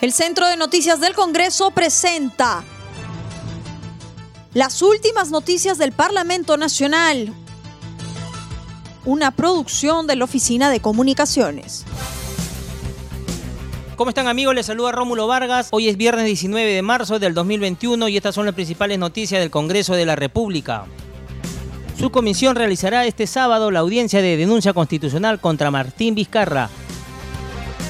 El Centro de Noticias del Congreso presenta las últimas noticias del Parlamento Nacional, una producción de la Oficina de Comunicaciones. ¿Cómo están amigos? Les saluda Rómulo Vargas. Hoy es viernes 19 de marzo del 2021 y estas son las principales noticias del Congreso de la República. Su comisión realizará este sábado la audiencia de denuncia constitucional contra Martín Vizcarra,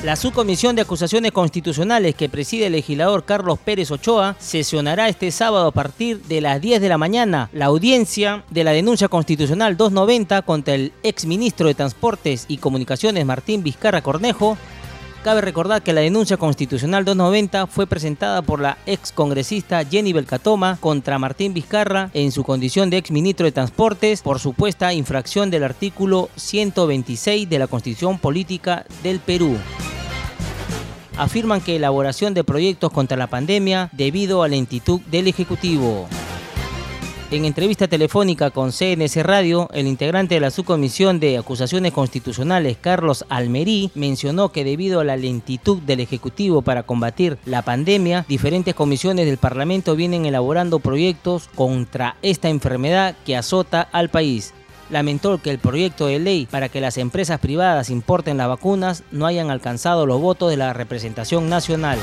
la subcomisión de acusaciones constitucionales que preside el legislador Carlos Pérez Ochoa sesionará este sábado a partir de las 10 de la mañana la audiencia de la denuncia constitucional 290 contra el exministro de Transportes y Comunicaciones Martín Vizcarra Cornejo. Cabe recordar que la denuncia constitucional 290 fue presentada por la excongresista Jenny Belcatoma contra Martín Vizcarra en su condición de exministro de Transportes por supuesta infracción del artículo 126 de la Constitución Política del Perú afirman que elaboración de proyectos contra la pandemia debido a la lentitud del Ejecutivo. En entrevista telefónica con CNS Radio, el integrante de la subcomisión de acusaciones constitucionales, Carlos Almerí, mencionó que debido a la lentitud del Ejecutivo para combatir la pandemia, diferentes comisiones del Parlamento vienen elaborando proyectos contra esta enfermedad que azota al país lamentó que el proyecto de ley para que las empresas privadas importen las vacunas no hayan alcanzado los votos de la representación nacional.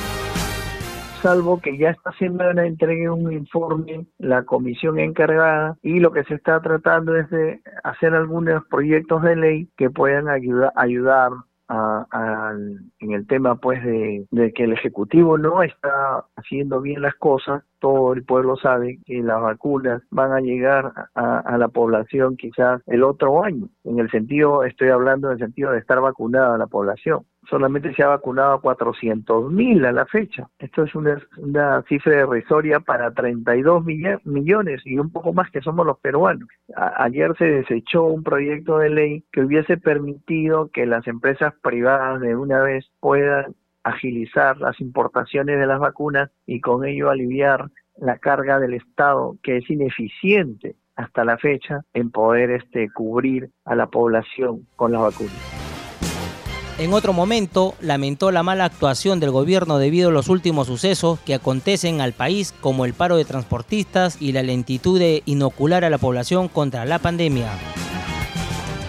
Salvo que ya está haciendo una entrega un informe la comisión encargada y lo que se está tratando es de hacer algunos proyectos de ley que puedan ayudar en el tema pues de, que el ejecutivo no está haciendo bien las cosas todo el pueblo sabe que las vacunas van a llegar a, a, la población quizás el otro año. En el sentido estoy hablando en el sentido de estar vacunada la población solamente se ha vacunado a 400 mil a la fecha. Esto es una, cifra irrisoria para 32 millones y un poco más que somos los peruanos. ayer se desechó un proyecto de ley que hubiese permitido que las empresas privadas de una vez puedan agilizar las importaciones de las vacunas y con ello aliviar la carga del Estado que es ineficiente hasta la fecha en poder este cubrir a la población con las vacunas. En otro momento, lamentó la mala actuación del gobierno debido a los últimos sucesos que acontecen al país, como el paro de transportistas y la lentitud de inocular a la población contra la pandemia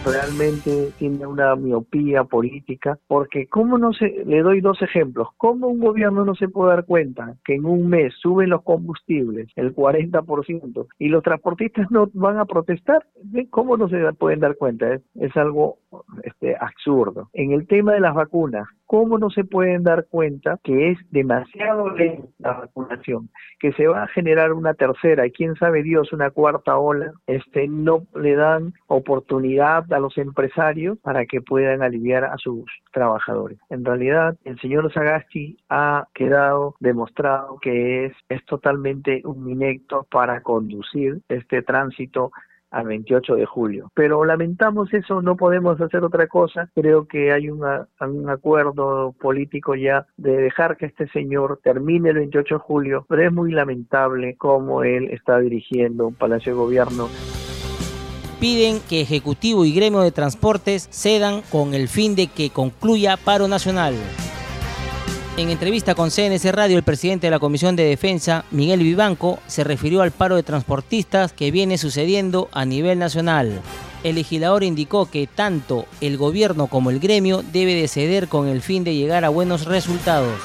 realmente tiene una miopía política, porque cómo no se, le doy dos ejemplos, cómo un gobierno no se puede dar cuenta que en un mes suben los combustibles el 40% y los transportistas no van a protestar, ¿cómo no se pueden dar cuenta? Es, es algo este, absurdo. En el tema de las vacunas, ¿cómo no se pueden dar cuenta que es demasiado lenta la vacunación? Que se va a generar una tercera y quién sabe Dios una cuarta ola, este, no le dan oportunidad a los empresarios para que puedan aliviar a sus trabajadores. En realidad, el señor Sagasti ha quedado demostrado que es, es totalmente un inecto para conducir este tránsito al 28 de julio. Pero lamentamos eso, no podemos hacer otra cosa. Creo que hay un acuerdo político ya de dejar que este señor termine el 28 de julio, pero es muy lamentable cómo él está dirigiendo un palacio de gobierno piden que Ejecutivo y Gremio de Transportes cedan con el fin de que concluya paro nacional. En entrevista con CNC Radio, el presidente de la Comisión de Defensa, Miguel Vivanco, se refirió al paro de transportistas que viene sucediendo a nivel nacional. El legislador indicó que tanto el gobierno como el gremio debe de ceder con el fin de llegar a buenos resultados.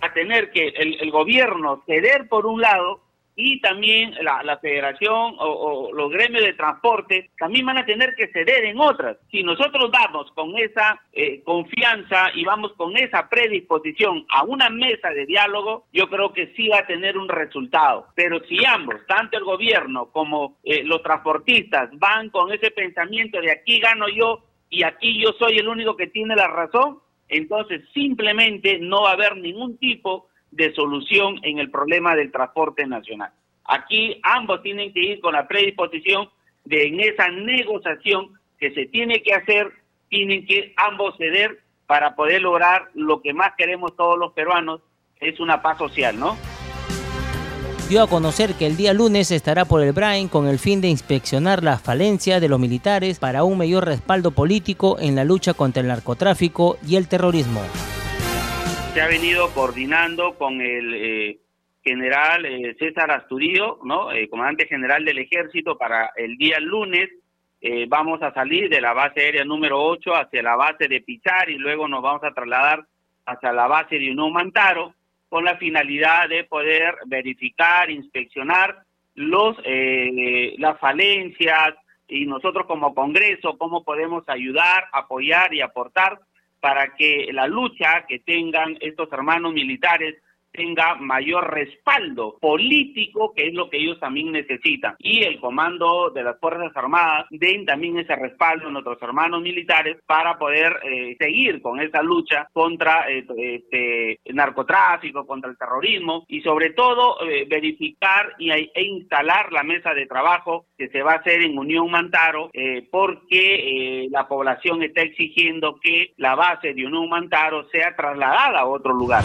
A tener que el gobierno ceder por un lado y también la, federación o, los gremios de transporte también van a tener que ceder en otras. Si nosotros vamos con esa eh, confianza y vamos con esa predisposición a una mesa de diálogo, yo creo que sí va a tener un resultado. Pero si ambos, tanto el gobierno como eh, los transportistas, van con ese pensamiento de aquí gano yo y aquí yo soy el único que tiene la razón, entonces simplemente no va a haber ningún tipo de solución en el problema del transporte nacional. Aquí ambos tienen que ir con la predisposición de en esa negociación que se tiene que hacer, tienen que ambos ceder para poder lograr lo que más queremos todos los peruanos, es una paz social, ¿no? dio a conocer que el día lunes estará por el Brain con el fin de inspeccionar las falencias de los militares para un mayor respaldo político en la lucha contra el narcotráfico y el terrorismo. Se ha venido coordinando con el eh, general eh, César Asturío, ¿no? Eh, comandante general del ejército, para el día lunes. vamos a salir de la base aérea número 8 hacia la base de Pichar y luego nos vamos a trasladar hacia la base de Unión Mantaro con la finalidad de poder verificar, inspeccionar los las falencias y nosotros como Congreso cómo podemos ayudar, apoyar y aportar para que la lucha que tengan estos hermanos militares tenga mayor respaldo político, que es lo que ellos también necesitan. Y el comando de las Fuerzas Armadas den también ese respaldo a nuestros hermanos militares para poder eh, seguir con esa lucha contra eh, este narcotráfico, contra el terrorismo y sobre todo eh, verificar y, e instalar la mesa de trabajo que se va a hacer en Unión Mantaro porque la población está exigiendo que la base de Unión Mantaro sea trasladada a otro lugar.